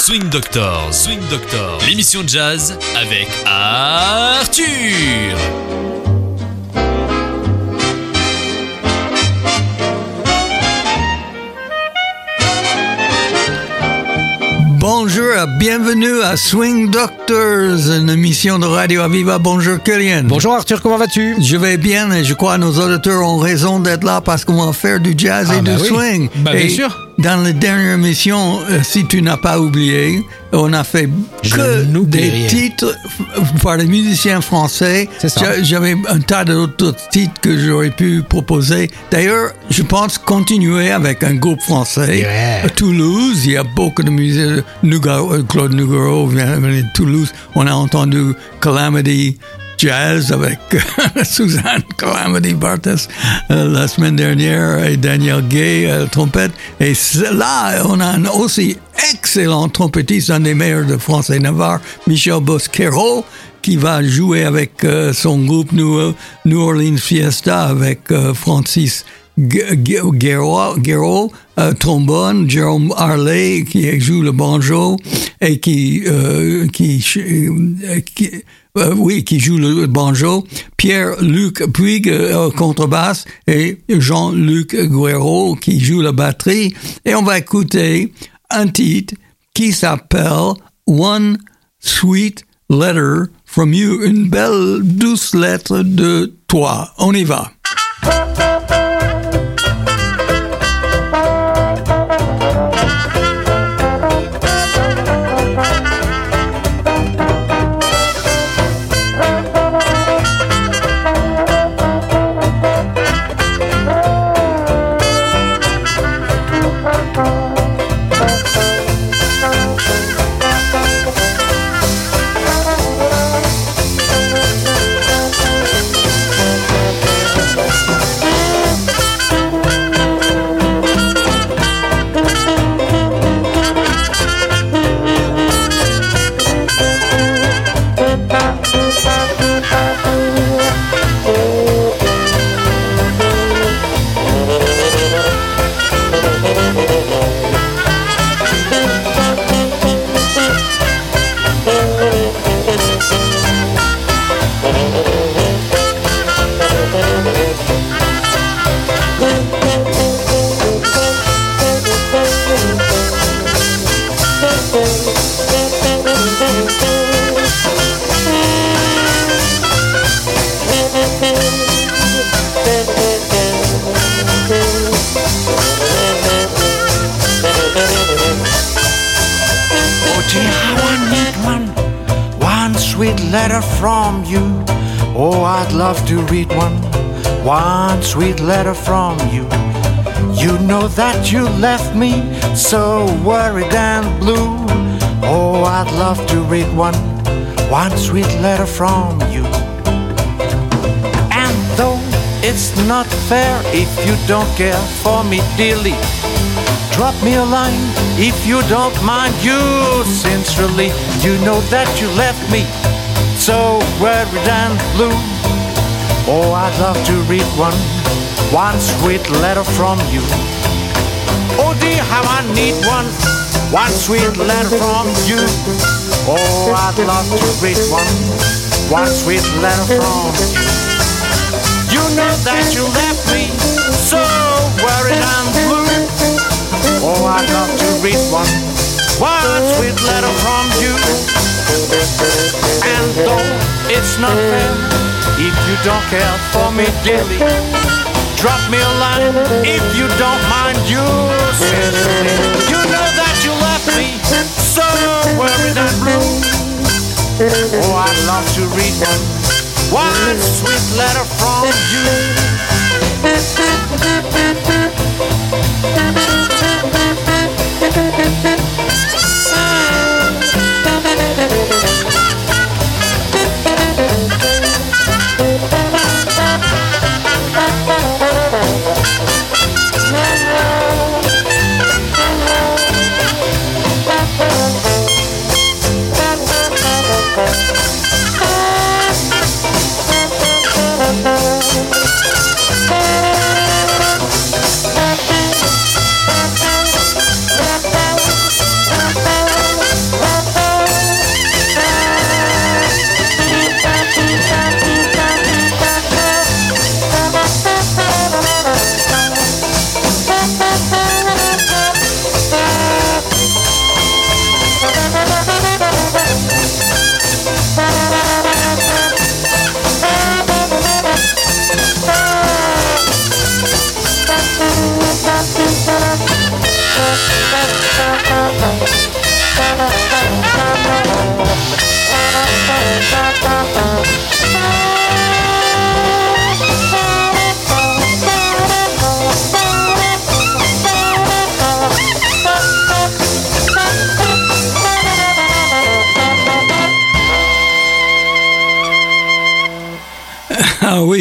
Swing Doctor, Swing Doctor, l'émission de jazz avec Arthur. Bonjour, bienvenue à Swing Doctors, une émission de Radio Aviva. Bonjour Kylian. Bonjour Arthur, comment vas-tu? Je vais bien et je crois que nos auditeurs ont raison d'être là parce qu'on va faire du jazz Ah et bah du oui. swing. Bah, bien et sûr. Dans la dernière émission, euh, si tu n'as pas oublié, on a fait que des rien. titres par les musiciens français. J'avais un tas d'autres titres que j'aurais pu proposer. D'ailleurs, je pense continuer avec un groupe français. Yeah. À Toulouse, il y a beaucoup de musiciens. Euh, Claude Nougaro vient de Toulouse. On a entendu Calamity Jazz avec Suzanne Calamity Bartas euh, la semaine dernière et Daniel Gay euh, trompette. Et là, on a un aussi excellent trompettiste, un des meilleurs de France et Navarre, Michel Bosquero, qui va jouer avec euh, son groupe New, New Orleans Fiesta avec Francis Gu- Gu- Guerreau, Guerreau, euh, trombone, Jerome Harley qui joue le banjo et qui, qui, qui- euh, oui, qui joue le banjo, Pierre-Luc Puig euh, contrebasse et Jean-Luc Guerreau qui joue la batterie. Et on va écouter un titre qui s'appelle One Sweet Letter from You, une belle douce lettre de toi. On y va. Letter from you. And though it's not fair if you don't care for me dearly, Drop me a line if you don't mind. You sincerely, you know that you left me so worried and blue. Oh, I'd love to read one, one sweet letter from you. Oh dear, how I need one, one sweet letter from you. Oh, I'd love to read one, one sweet letter from you. You know that you left me so worried and blue. Oh, I'd love to read one, one sweet letter from you. And though it's not fair if you don't care for me dearly, drop me a line if you don't mind. You you know that you left me worried and blue. Oh, I'd love to read one, one sweet letter from you.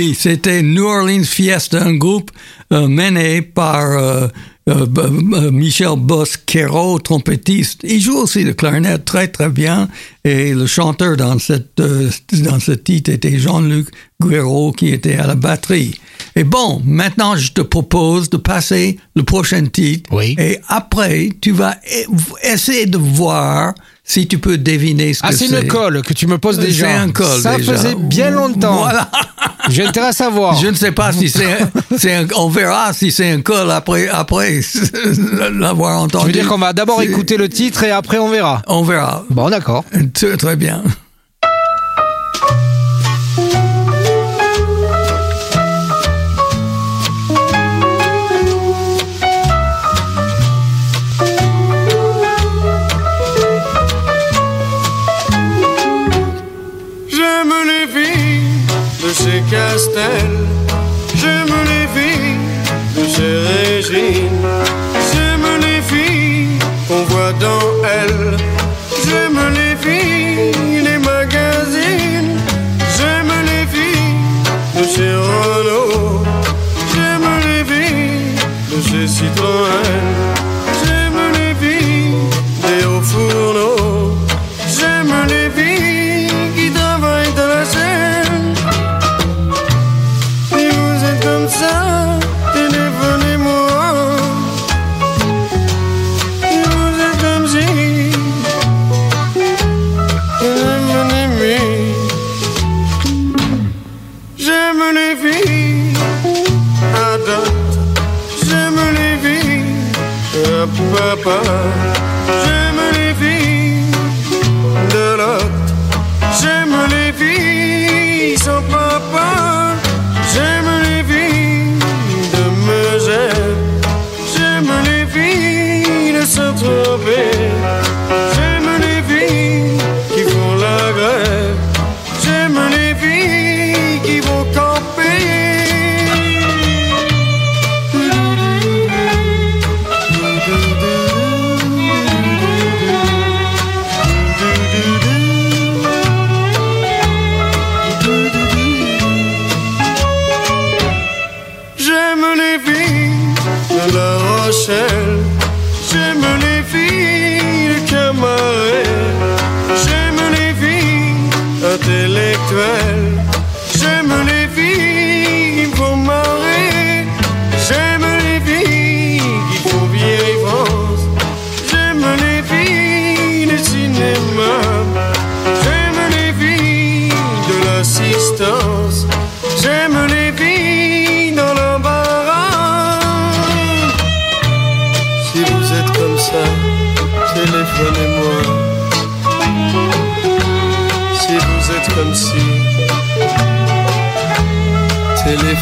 Oui, c'était New Orleans Fiesta, un groupe euh, mené par euh, euh, Michel Bosquero, trompettiste. Il joue aussi le clarinette très très bien et le chanteur dans cette dans ce titre était Jean-Luc Guerreau qui était à la batterie. Et bon, maintenant je te propose de passer le prochain titre. Oui. Et après, tu vas e- essayer de voir si tu peux deviner ce Ah, que c'est c'est. une colle que tu me poses déjà. C'est un col Ça déjà. faisait bien longtemps. Voilà. J'ai intérêt à savoir. Je ne sais pas si c'est, c'est un- on verra si c'est un col après, après l'avoir entendu. Je veux dire qu'on va d'abord écouter le titre et après on verra. On verra. Bon, d'accord. Très, très bien. J'aime les filles de chez Régine. J'aime les filles qu'on voit dans elle. J'aime les filles des magazines. J'aime les filles de chez Renault. J'aime les filles de chez Citroën.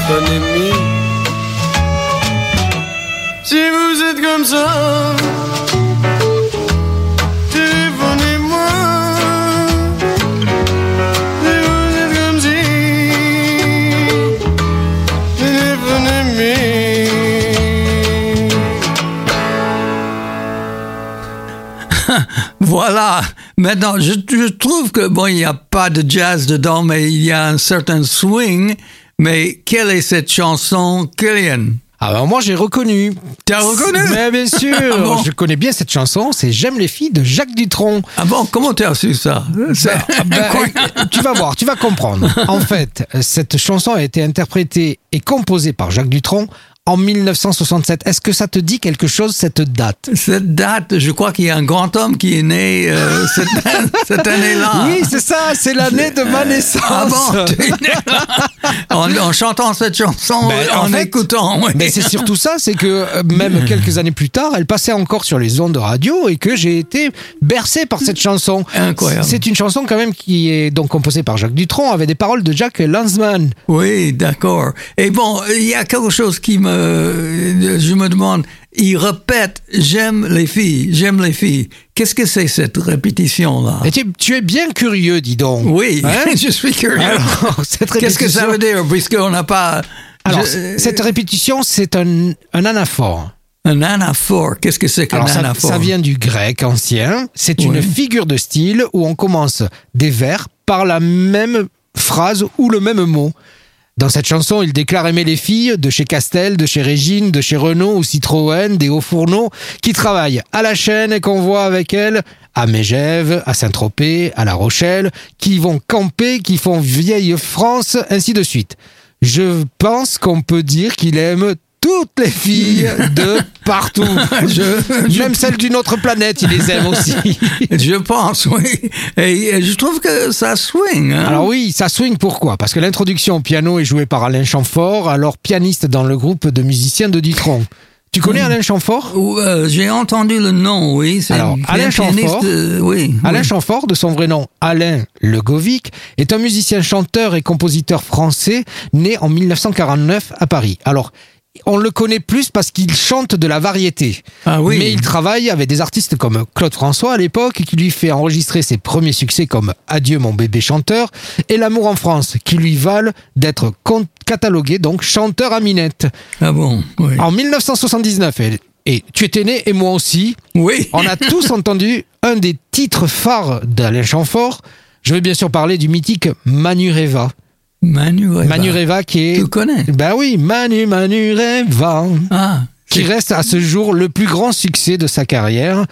Si vous êtes comme ça, téléphonez-moi. Si vous êtes comme si, téléphonez-moi. Voilà. Maintenant, je trouve que, bon, il n'y a pas de jazz dedans, mais il y a un certain swing. Mais quelle est cette chanson, Killian? Alors moi j'ai reconnu. T'as reconnu? Mais bien sûr, Ah bon? Je connais bien cette chanson. C'est J'aime les filles de Jacques Dutronc. Ah bon, comment tu as su ça? C'est Ah ben, incroyable. tu vas voir, tu vas comprendre. En fait, cette chanson a été interprétée et composée par Jacques Dutronc en 1967. Est-ce que ça te dit quelque chose cette date? Cette date, je crois qu'il y a un grand homme qui est né euh, cette, cette année-là. Oui, c'est ça, c'est l'année de ma naissance. Ah bon, tu es né là en, en chantant cette chanson, Ben, en, en fait, écoutant. oui. Mais c'est surtout ça, c'est que euh, même quelques années plus tard, elle passait encore sur les ondes de radio et que j'ai été bercé par cette chanson. Incroyable. C'est une chanson quand même qui est donc composée par Jacques Dutronc avec des paroles de Jack Lanzmann. Oui, d'accord. Et bon, il y a quelque chose qui me... Je me demande, il répète « j'aime les filles, j'aime les filles ». Qu'est-ce que c'est cette répétition-là tu, tu es bien curieux, dis donc. Oui, Hein je suis curieux. Qu'est-ce que ça veut dire puisqu'on n'a pas... Alors, je- cette répétition, c'est un, un anaphore. Un anaphore, qu'est-ce que c'est qu'un ça, anaphore ça vient du grec ancien. C'est une figure de style où on commence des vers par la même phrase ou le même mot. Dans cette chanson, il déclare aimer les filles de chez Castel, de chez Régine, de chez Renault ou Citroën, des hauts fourneaux, qui travaillent à la chaîne et qu'on voit avec elles à Mégève, à Saint-Tropez, à La Rochelle, qui vont camper, qui font vieille France, ainsi de suite. Je pense qu'on peut dire qu'il aime toutes les filles de partout. Je- Même celles d'une autre planète, il les aime aussi. Je pense, oui. Et, je trouve que ça swing. Hein? Alors oui, ça swing pourquoi? Parce que l'introduction au piano est jouée par Alain Chamfort, alors pianiste dans le groupe de musiciens de Dutronc. Tu connais Alain Chamfort? Euh, J'ai entendu le nom, oui. Alors, un Alain Chamfort. euh, oui. Alain oui. Chamfort, de son vrai nom Alain Legovic, est un musicien chanteur et compositeur français né en 1949 à Paris. Alors, on le connaît plus parce qu'il chante de la variété. Ah oui. Mais il travaille avec des artistes comme Claude François à l'époque, qui lui fait enregistrer ses premiers succès comme Adieu mon bébé chanteur et L'amour en France, qui lui valent d'être catalogué donc chanteur à minette. Ah bon, oui. En 1979, et, et tu étais né et moi aussi, Oui. on a tous entendu un des titres phares d'Alain Chamfort. Je vais bien sûr parler du mythique Manureva. Manureva. Manureva qui est... Tu connais? Ben oui, Manu Manureva. Ah. Qui reste à ce jour le plus grand succès de sa carrière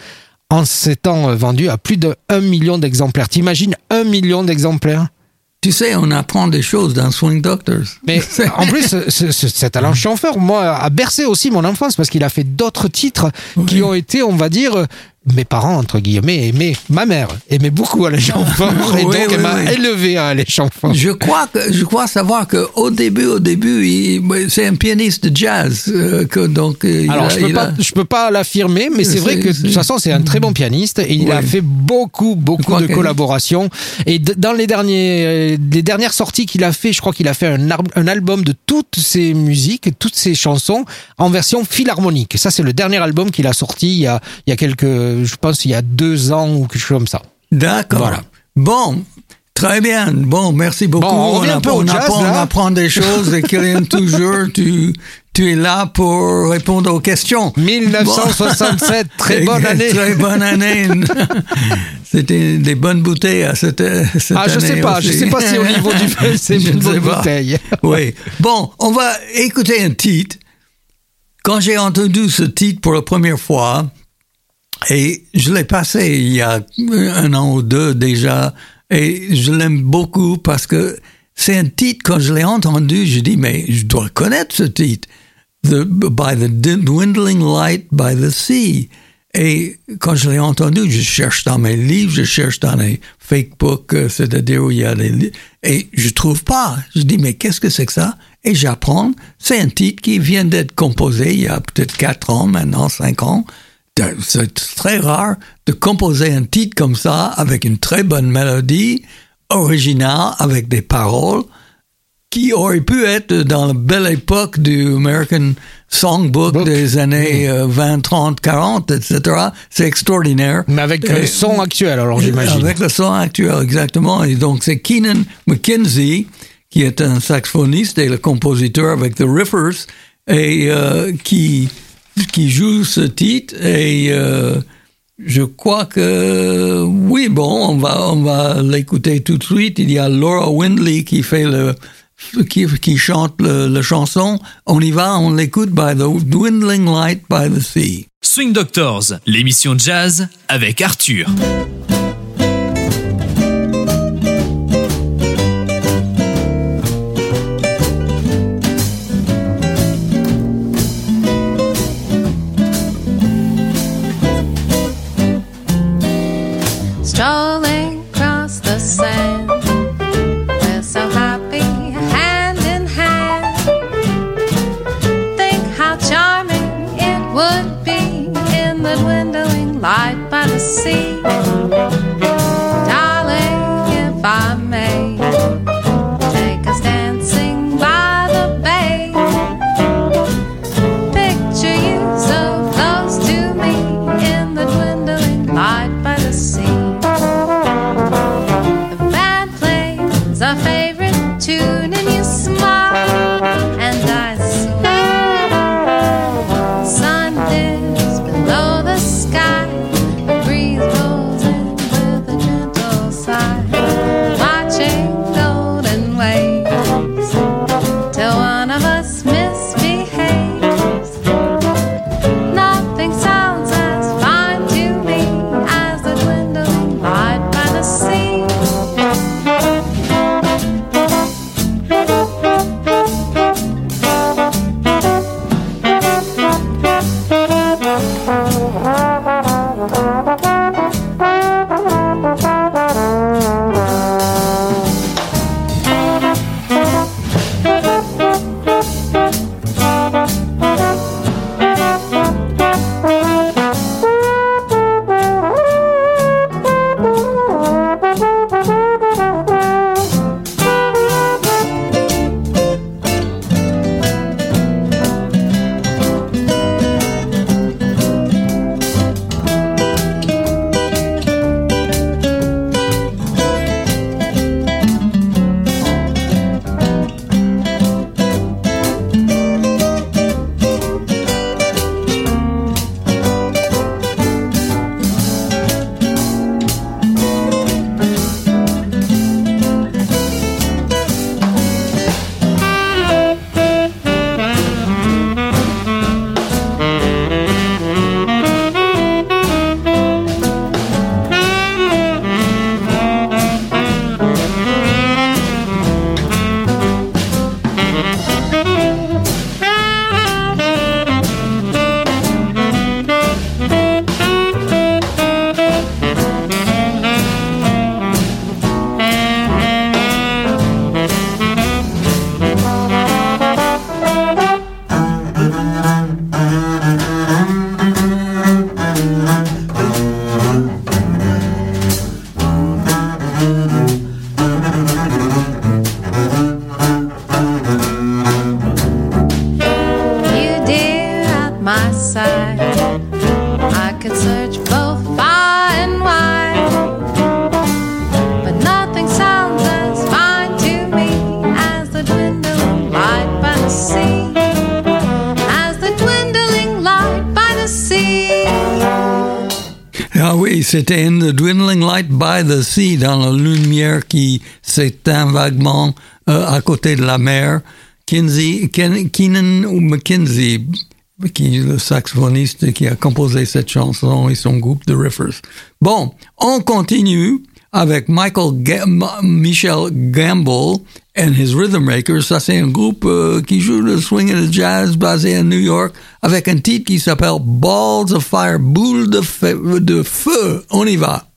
en s'étant vendu à plus de 1 million d'exemplaires. T'imagines un million d'exemplaires? Tu sais, on apprend des choses dans Swing Doctors. Mais en plus, ce- ce- ce- cet Alain Chamfort, moi, a bercé aussi mon enfance parce qu'il a fait d'autres titres qui ont été, on va dire, mes parents, entre guillemets, aimaient, ma mère aimait beaucoup Alain Chamfort et donc oui, elle m'a oui. élevé à Alain Chamfort. Je crois que je crois savoir que au début, au début, c'est un pianiste de jazz, euh, que donc. euh, Alors, a- je peux il pas, a- peux pas l'affirmer, mais c'est vrai que de toute façon, c'est un très bon pianiste et il a fait beaucoup, beaucoup de collaborations. Et dans les derniers, les dernières sorties qu'il a fait, je crois qu'il a fait un, un album de toutes ses musiques, toutes ses chansons en version philharmonique. Ça, c'est le dernier album qu'il a sorti il y a, il y a quelques, je pense, il y a deux ans ou quelque chose comme ça. D'accord. Voilà. Bon. Très bien. Bon, merci beaucoup. Bon, on apprend, on jazz, apprend- là. on apprend des choses et Kylian, toujours, tu, tu es là pour répondre aux questions. 1967, très bonne année. Très bonne année. C'était des bonnes bouteilles à cette, cette Ah, je sais année pas, je aussi. sais pas si au niveau du vin, c'est Je une ne sais bonne pas. bouteille. Oui. Bon, on va écouter un titre. Quand j'ai entendu ce titre pour la première fois, et je l'ai passé il y a un an ou deux déjà, et je l'aime beaucoup parce que c'est un titre, quand je l'ai entendu, je dis, mais je dois connaître ce titre. By the Dwindling Light by the Sea. Et quand je l'ai entendu, je cherche dans mes livres, je cherche dans les fake books, euh, c'est-à-dire où il y a des et je trouve pas. Je dis, mais qu'est-ce que c'est que ça? Et j'apprends, c'est un titre qui vient d'être composé il y a peut-être quatre ans, maintenant cinq ans. C'est très rare de composer un titre comme ça avec une très bonne mélodie, originale, avec des paroles qui aurait pu être dans la belle époque du American Songbook Book. des années euh, 20, 30, 40, etc. C'est extraordinaire. Mais avec le son actuel, alors j'imagine. Avec le son actuel, exactement. Et donc, c'est Keenan McKenzie, qui est un saxophoniste et le compositeur avec The Riffers, et euh, qui, qui joue ce titre. Et euh, je crois que, oui, bon, on va, on va l'écouter tout de suite. Il y a Laura Windley qui fait le qui, qui chante le, la chanson. On y va, on l'écoute by the dwindling light by the sea. Swing Doctors, l'émission jazz avec Arthur. C'était In the Dwindling Light by the Sea, dans la lumière qui s'éteint vaguement euh, à côté de la mer. Kinsey, Ken- Keenan ou McKinsey, qui est le saxophoniste qui a composé cette chanson et son groupe de Riffers. Bon, on continue avec Michael Michel Gamble and his Rhythm Makers. Ça, c'est un groupe euh, qui joue et le jazz basé à New York avec un titre qui s'appelle Balls of Fire, boule de. De feu. On y va.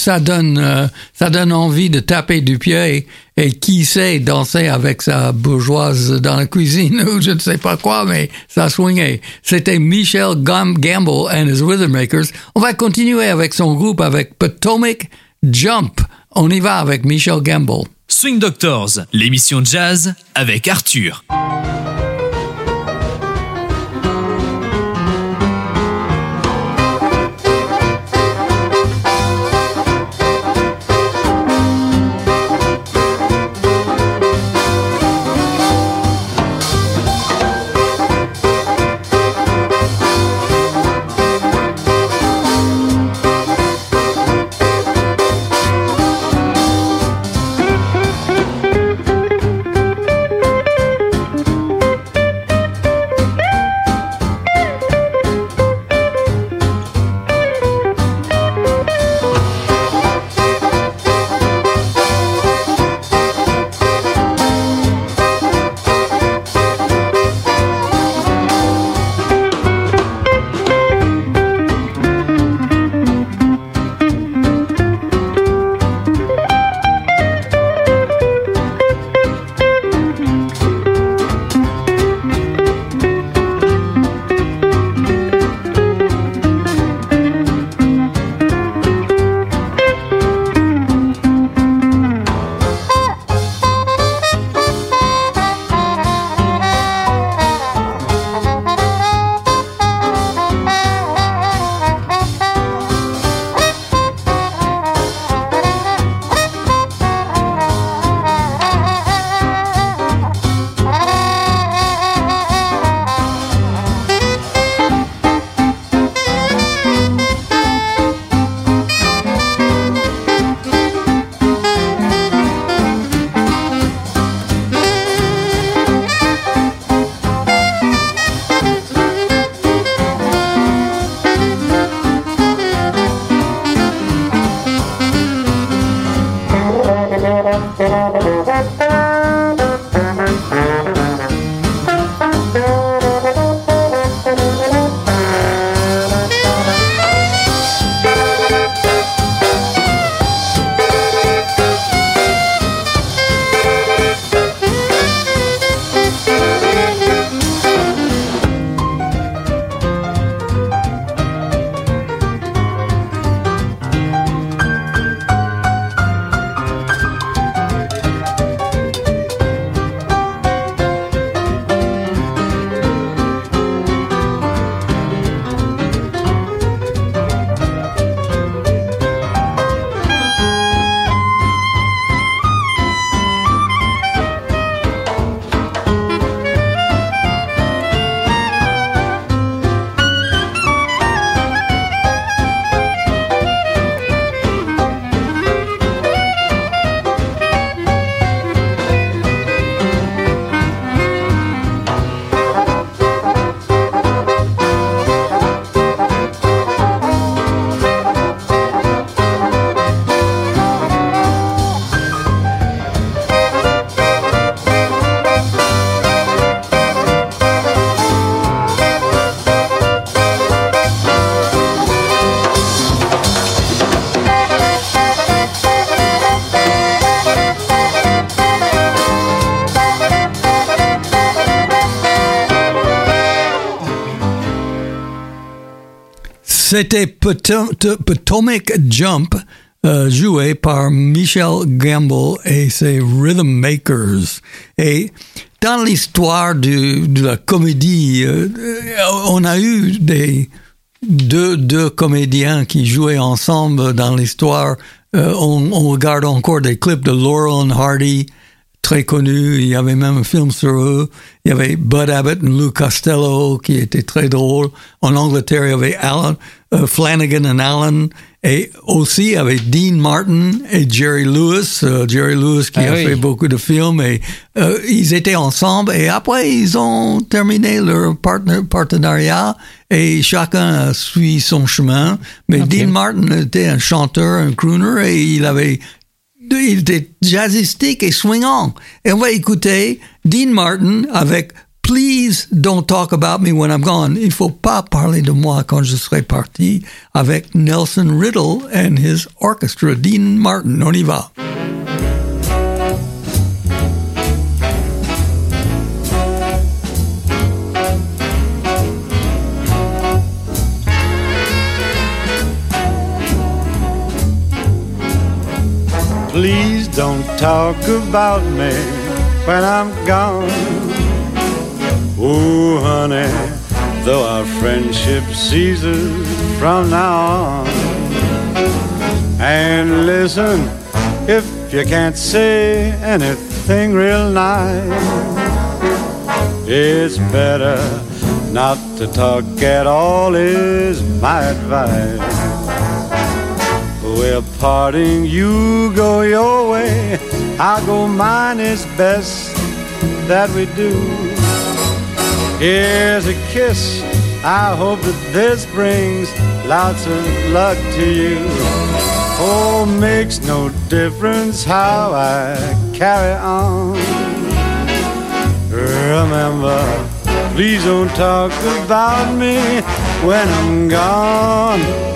Ça donne, euh, ça donne envie de taper du pied et, qui sait danser avec sa bourgeoise dans la cuisine ou je ne sais pas quoi, mais ça swingait. C'était Michel Gam- Gamble and his Rhythm Makers. On va continuer avec son groupe avec Potomac Jump. On y va avec Michel Gamble. Swing Doctors, l'émission jazz avec Arthur. C'était Potomac Jump, euh, joué par Michel Gamble et ses Rhythm Makers. Et dans l'histoire de la comédie, euh, on a eu deux, comédiens qui jouaient ensemble dans l'histoire. Euh, on, regarde encore des clips de Laurel and Hardy, très connus. Il y avait même un film sur eux. Il y avait Bud Abbott et Lou Costello qui était très drôle. En Angleterre, il y avait Alan, Flanagan et Allen. Et aussi, avait Dean Martin et Jerry Lewis. Euh, Jerry Lewis qui Ah a oui. fait beaucoup de films. Et euh, ils étaient ensemble. Et après, ils ont terminé leur partner- partenariat. Et chacun a suivi son chemin. Mais. Dean Martin était un chanteur, un crooner. Et il avait il était jazzistique et swingant. Et on va écouter Dean Martin avec Please Don't Talk About Me When I'm Gone. Il faut pas parler de moi quand je serai parti avec Nelson Riddle and his orchestra. Dean Martin, on y va. Please don't talk about me when I'm gone. Oh, honey, though our friendship ceases from now on. And listen, if you can't say anything real nice, it's better not to talk at all, is my advice. We're parting, you go your way, I go mine, it's best that we do. Here's a kiss, I hope that this brings lots of luck to you. Oh, makes no difference how I carry on. Remember, please don't talk about me when I'm gone.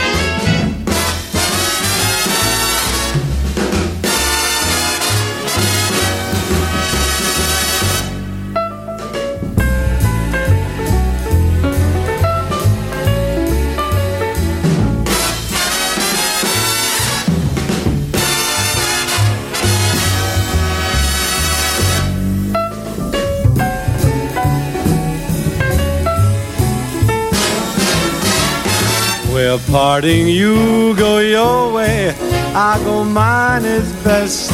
We're parting, you go your way, I go mine, it's best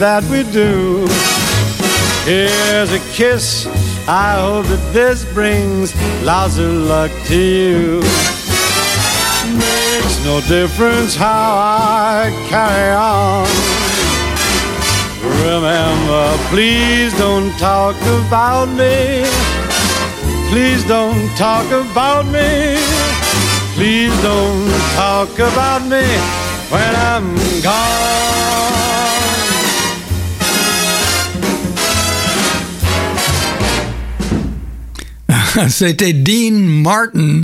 that we do. Here's a kiss, I hope that this brings lots of luck to you. Makes no difference how I carry on. Remember, please don't talk about me. Please don't talk about me. Please don't talk about me when I'm gone. C'était Dean Martin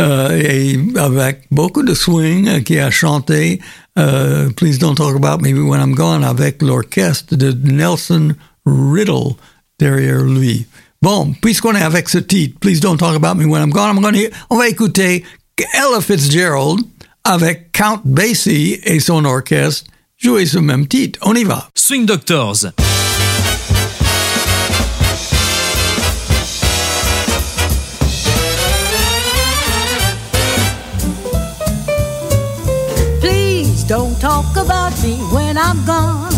euh, avec beaucoup de swing euh, qui a chanté euh, Please Don't Talk About Me When I'm Gone avec l'orchestre de Nelson Riddle derrière lui. Bon, puisqu'on est avec ce titre, Please Don't Talk About Me When I'm Gone, I'm gonna, on va écouter Ella Fitzgerald avec Count Basie et son orchestre jouer ce même titre. On y va. Swing Doctors. Please don't talk about me when I'm gone.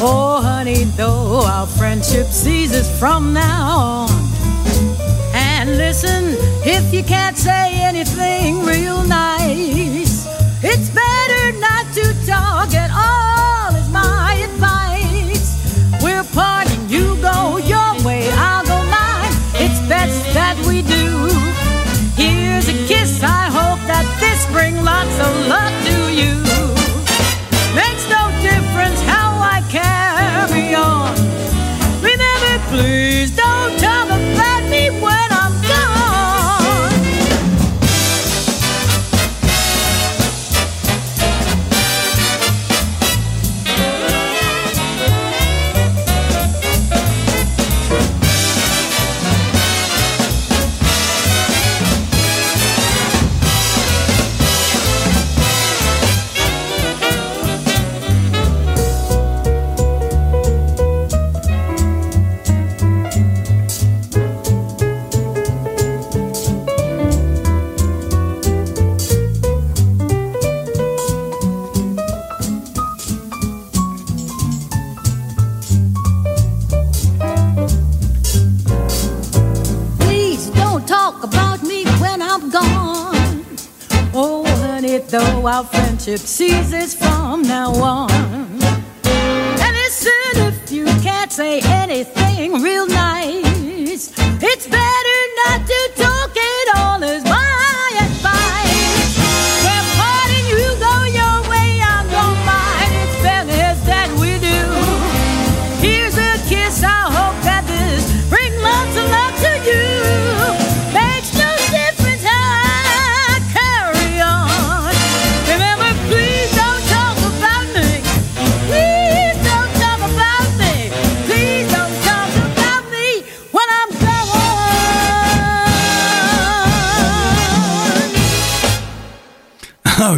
Oh, honey, though our friendship ceases from now on. And listen, if you can't say anything real nice, it's better not to talk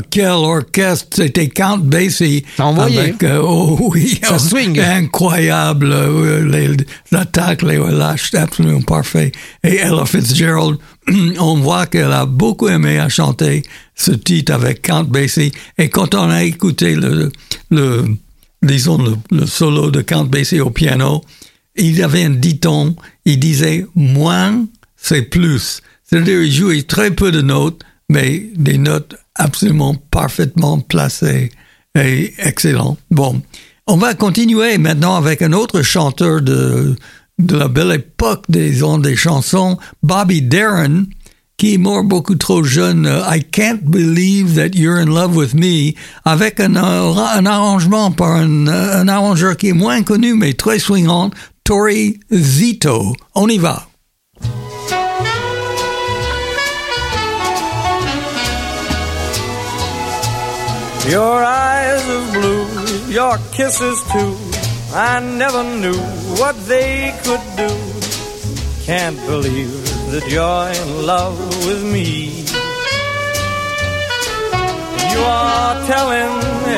quel orchestre! C'était Count Basie. Avec, euh, oh oui. Ça oh, swing. Incroyable. euh, l'attaque, les relâches, absolument parfait. Et Ella Fitzgerald, on voit qu'elle a beaucoup aimé à chanter ce titre avec Count Basie. Et quand on a écouté le, le disons, le, le solo de Count Basie au piano, il avait un dicton, il disait moins, c'est plus. C'est-à-dire, il jouait très peu de notes, mais des notes absolument parfaitement placées et excellent. Bon, on va continuer maintenant avec un autre chanteur de, de la belle époque des des chansons, Bobby Darin, qui est mort beaucoup trop jeune, I Can't Believe That You're in Love With Me, avec un, un arrangement par un, un arrangeur qui est moins connu, mais très swingant, Tori Zito. On y va. Your eyes of blue, your kisses too. I never knew what they could do. Can't believe that you're in love with me. You are telling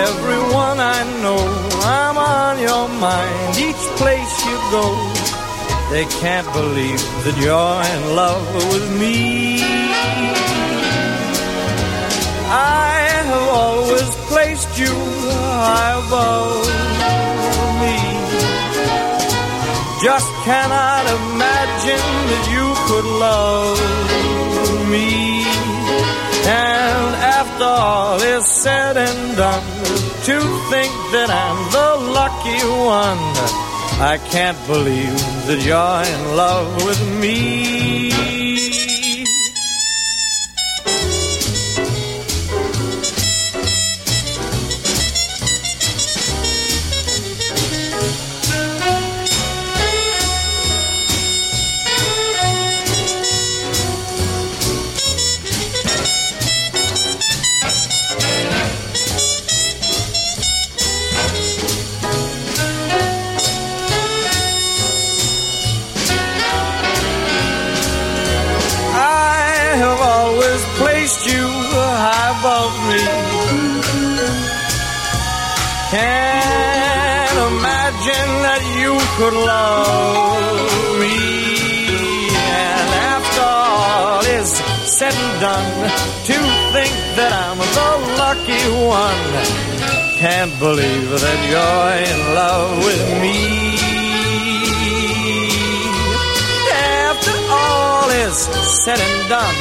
everyone I know I'm on your mind each place you go. They can't believe that you're in love with me. I have always placed you high above me. Just cannot imagine that you could love me. And after all is said and done, to think that I'm the lucky one, I can't believe that you're in love with me. Could love me. And after all is said and done, to think that I'm the lucky one. Can't believe that you're in love with me. After all is said and done,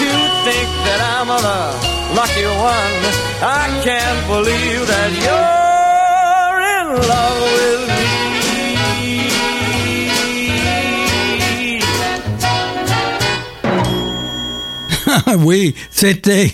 to think that I'm the lucky one. I can't believe that you're in love with me. oui, c'était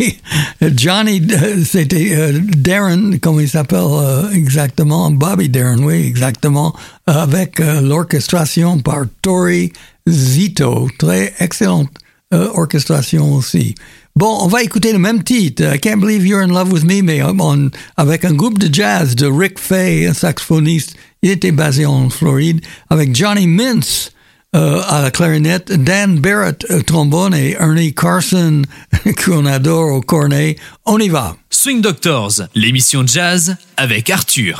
Johnny, euh, c'était euh, Darren, comme il s'appelle euh, exactement, Bobby Darren, oui, exactement, avec euh, l'orchestration par Tori Zito. Très excellente euh, orchestration aussi. Bon, on va écouter le même titre, I Can't Believe You're in Love with Me, mais avec un groupe de jazz de Rick Fay, un saxophoniste. Il était basé en Floride, avec Johnny Mintz euh, à la clarinette, Dan Barrett au trombone et Ernie Carson qu'on adore au cornet. On y va. Swing Doctors, l'émission jazz avec Arthur.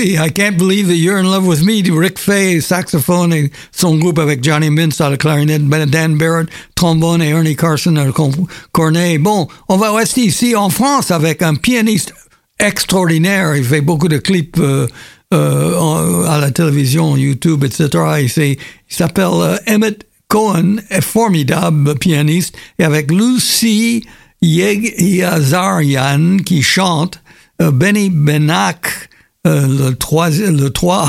I Can't Believe That You're in Love With Me Rick Fay, saxophone et son groupe avec Johnny Mintz à la clarinette, Ben- Dan Barrett, trombone et Ernie Carson à la cornet. Bon, on va rester ici en France avec un pianiste extraordinaire. Il fait beaucoup de clips euh, euh, à la télévision, YouTube, etc. Il, s'appelle euh, Emmett Cohen, formidable pianiste, et avec Lucy Yazarian qui chante, Benny Benac, euh, le trois, le 3,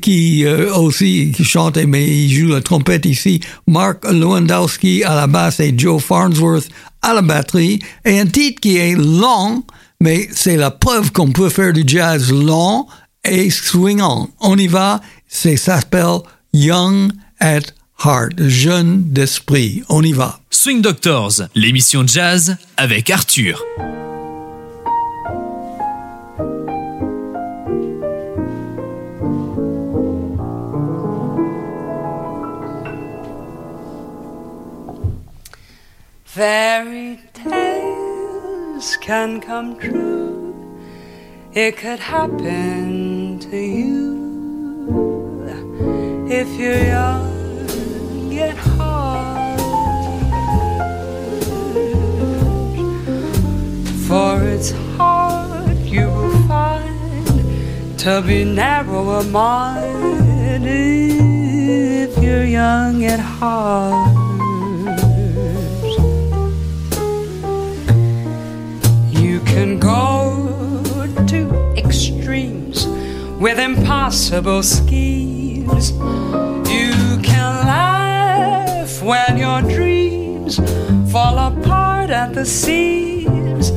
qui euh, aussi qui chante, mais il joue la trompette ici, Mark Lewandowski à la basse et Joe Farnsworth à la batterie, et un titre qui est long, mais c'est la preuve qu'on peut faire du jazz long et swingant. On y va, ça s'appelle Young at Heart, jeune d'esprit. On y va. Swing Doctors, l'émission jazz avec Arthur. Fairy tales can come true. It could happen to you if you're young at heart. For it's hard you will find to be narrow of if you're young at heart. Can go to extremes with impossible schemes. You can laugh when your dreams fall apart at the seams,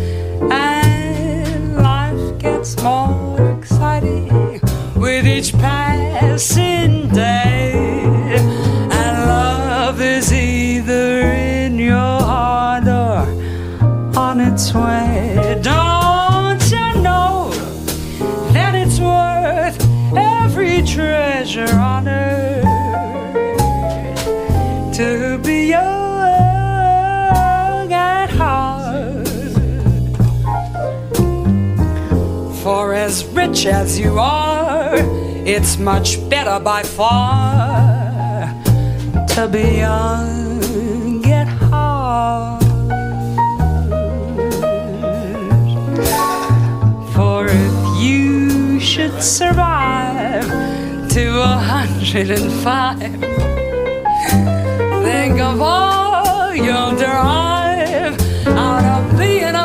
and life gets more exciting with each passing day. As you are, it's much better by far to be young at heart. For if you should survive to a hundred and five, think of all you'll derive out of being alive.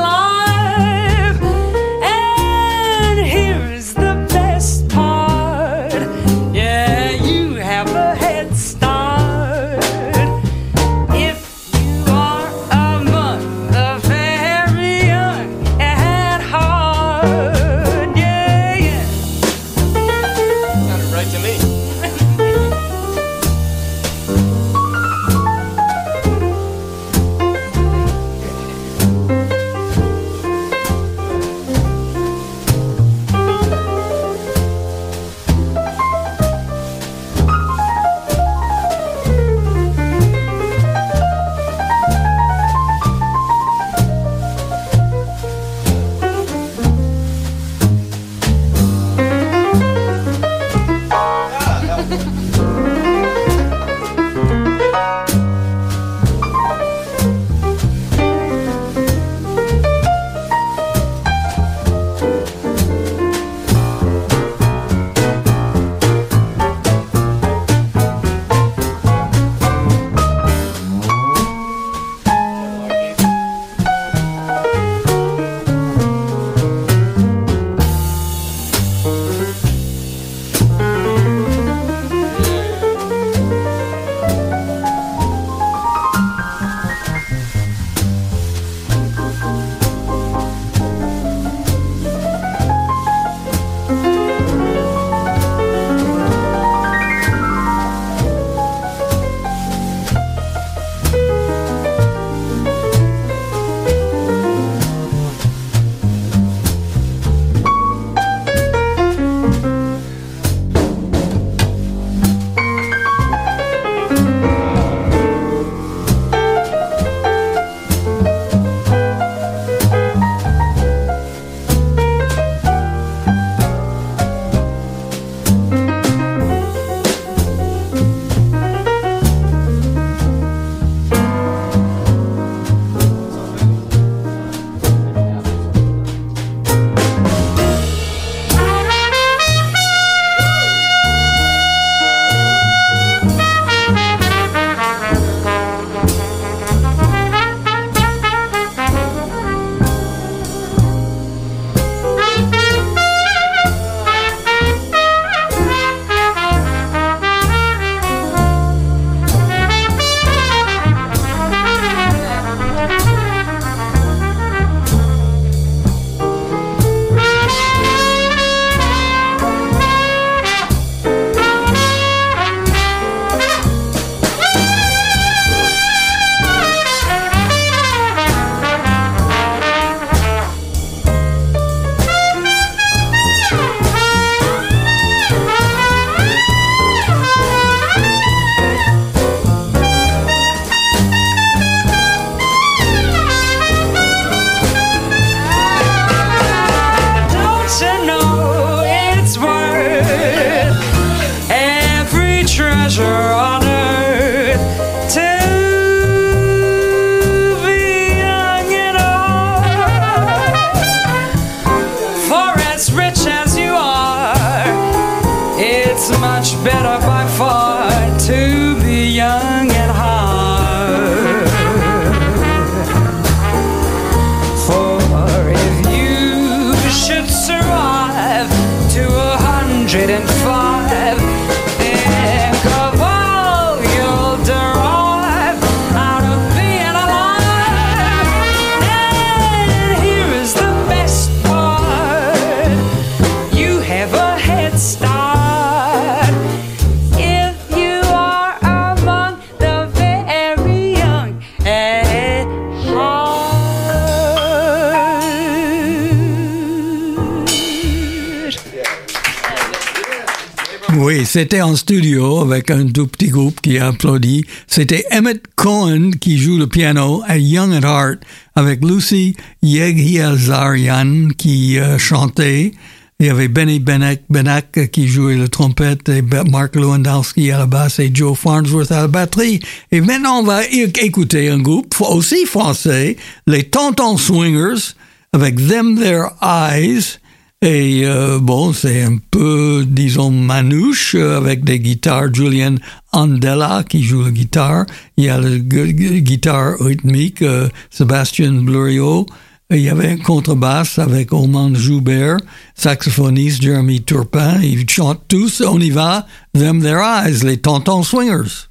C'était en studio avec un tout petit groupe qui a applaudi. C'était Emmett Cohen qui joue le piano à Young at Heart avec Lucy Yegiazarian qui euh, chantait. Il y avait Benny Benak qui jouait le trompette et Mark Lewandowski à la basse et Joe Farnsworth à la batterie. Et maintenant, on va écouter un groupe aussi français, les Tontons Swingers, avec Them Their Eyes. Et euh, bon, c'est un peu, disons, manouche euh, avec des guitares. Julian Andela qui joue la guitare. Il y a la gu- gu- guitare rythmique, euh, Sébastien Bluriot. Il y avait un contrebasse avec Oman Joubert, saxophoniste Jeremy Turpin. Ils chantent tous, on y va, Them Their Eyes, les Tontons Swingers.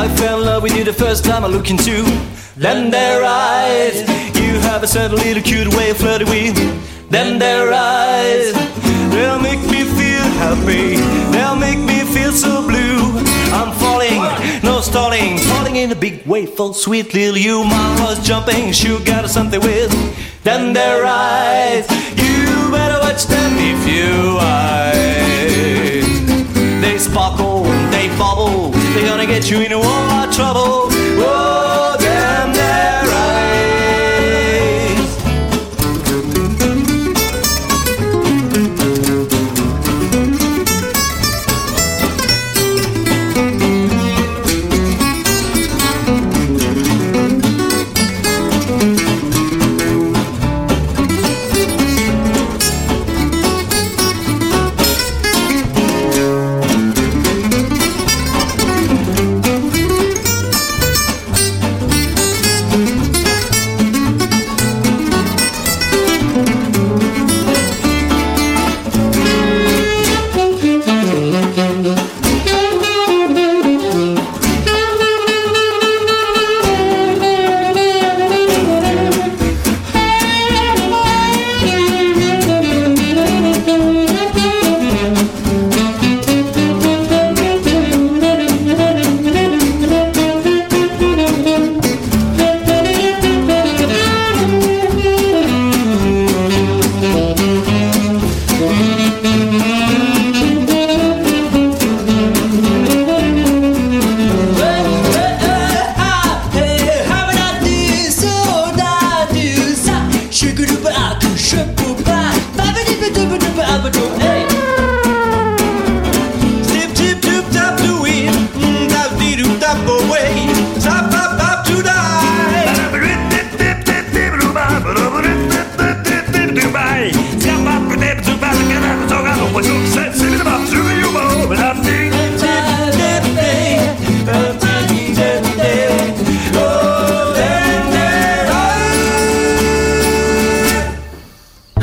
I fell in love with you the first time I looked into them their eyes. You have a certain little cute way of flirting with them their eyes. They'll make me feel happy. They'll make me feel so blue. I'm falling, no stalling, falling in a big wave full sweet little you. My was jumping, she got something with them their eyes. You better watch them if you eyes. They sparkle, they bubble, they're gonna get you in a whole lot of trouble. Oh,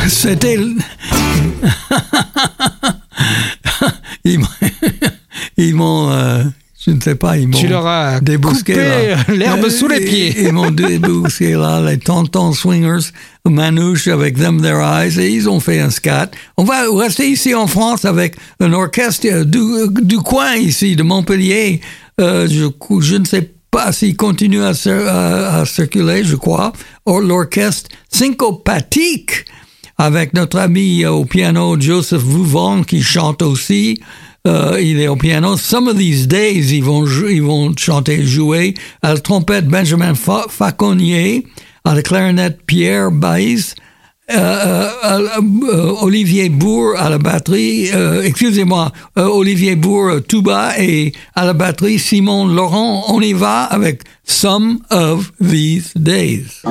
C'était. ils m'ont- euh, je ne sais pas, ils m'ont. Tu leur as débusqué l'herbe sous les pieds. Ils m'ont débusqué là, les tontons swingers, Manouche avec Them Their Eyes, et ils ont fait un scat. On va rester ici en France avec un orchestre du, du coin ici, de Montpellier. Euh, je, je ne sais pas s'il continue à, cir- à- à circuler, je crois. Or, L'orchestre syncopathique avec notre ami euh, au piano Joseph Vouvon qui chante aussi. Euh, il est au piano. Some of these days, ils vont, ils vont chanter, jouer. À la trompette, Benjamin Fa- Faconnier. À la clarinette, Pierre Baïs. Euh, euh, euh, Olivier Bourg à la batterie, euh, excusez-moi, Olivier Bourg tuba et à la batterie Simon Laurent. On y va avec Some of These Days.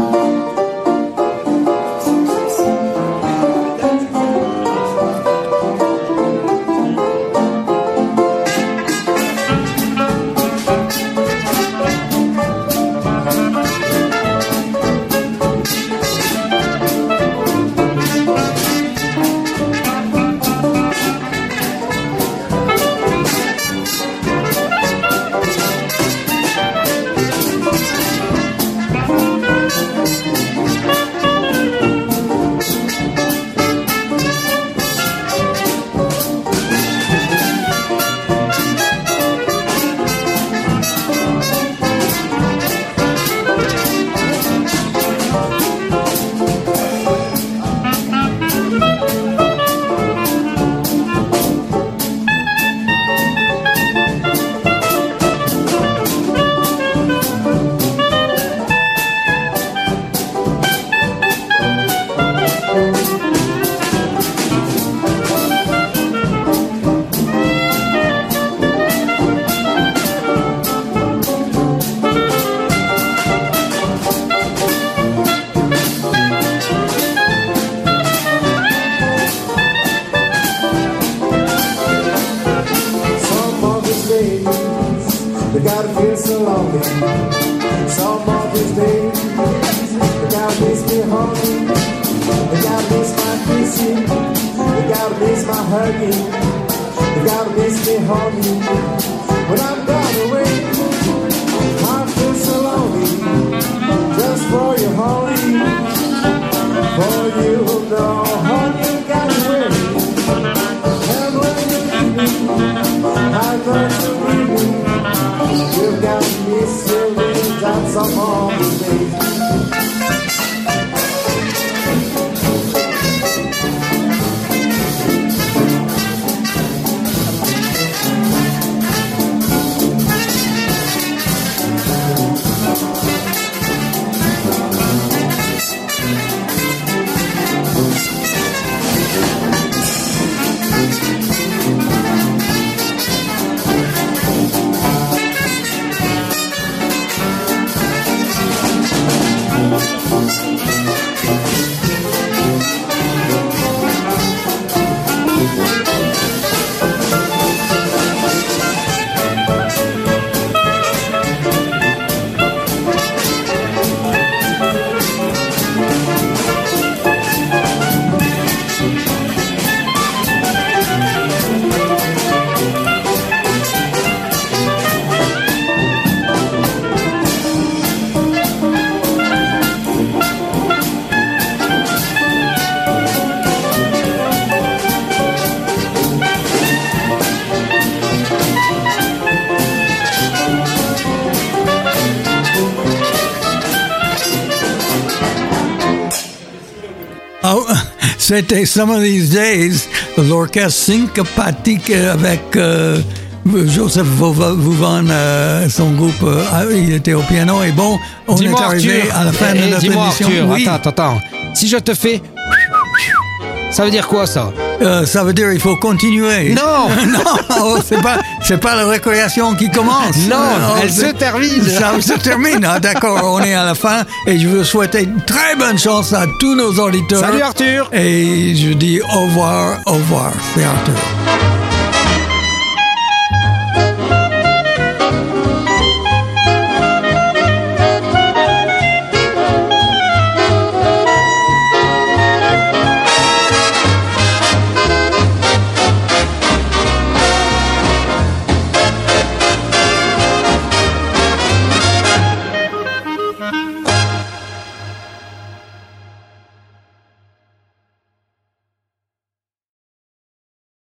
C'était Some of These Days, l'orchestre syncopathique avec euh, Joseph Vauvan, euh, son groupe, euh, ah, il était au piano. Et bon, on est arrivé Arthur, à la fin eh, de eh, notre dis-moi, émission. Arthur, Oui, attends, attends, attends. Si je te fais. Ça veut dire quoi ça? Euh, ça veut dire il faut continuer. Non non, c'est pas, c'est pas la récréation qui commence. Non, elle c'est- se termine. Ça se termine. Ah, D'accord, on est à la fin et je veux souhaiter une très bonne chance à tous nos auditeurs. Salut Arthur Et je dis au revoir, au revoir. C'est Arthur.